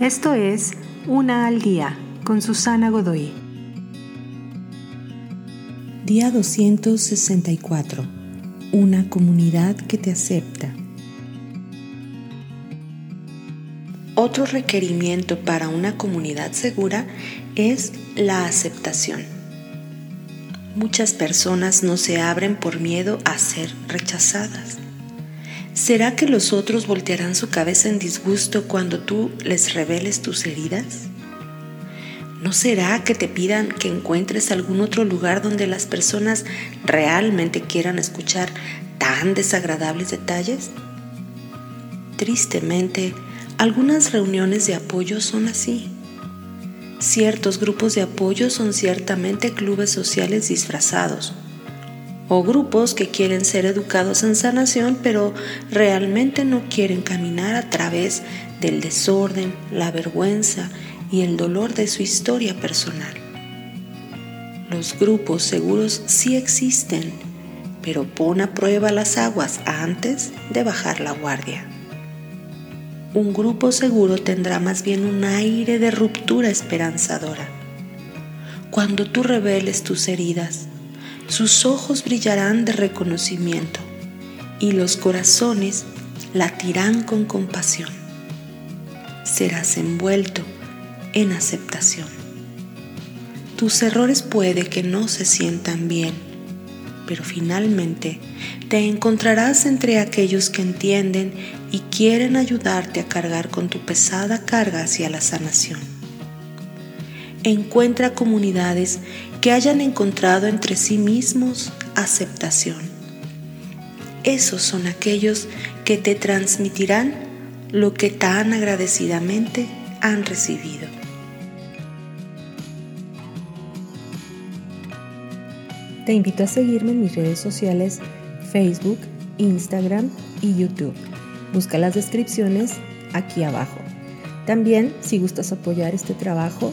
Esto es Una al Día con Susana Godoy. Día 264. Una comunidad que te acepta. Otro requerimiento para una comunidad segura es la aceptación. Muchas personas no se abren por miedo a ser rechazadas. ¿Será que los otros voltearán su cabeza en disgusto cuando tú les reveles tus heridas? ¿No será que te pidan que encuentres algún otro lugar donde las personas realmente quieran escuchar tan desagradables detalles? Tristemente, algunas reuniones de apoyo son así. Ciertos grupos de apoyo son ciertamente clubes sociales disfrazados o grupos que quieren ser educados en sanación pero realmente no quieren caminar a través del desorden, la vergüenza y el dolor de su historia personal. Los grupos seguros sí existen, pero pon a prueba las aguas antes de bajar la guardia. Un grupo seguro tendrá más bien un aire de ruptura esperanzadora. Cuando tú reveles tus heridas, sus ojos brillarán de reconocimiento y los corazones latirán con compasión. Serás envuelto en aceptación. Tus errores puede que no se sientan bien, pero finalmente te encontrarás entre aquellos que entienden y quieren ayudarte a cargar con tu pesada carga hacia la sanación encuentra comunidades que hayan encontrado entre sí mismos aceptación. Esos son aquellos que te transmitirán lo que tan agradecidamente han recibido. Te invito a seguirme en mis redes sociales Facebook, Instagram y YouTube. Busca las descripciones aquí abajo. También, si gustas apoyar este trabajo,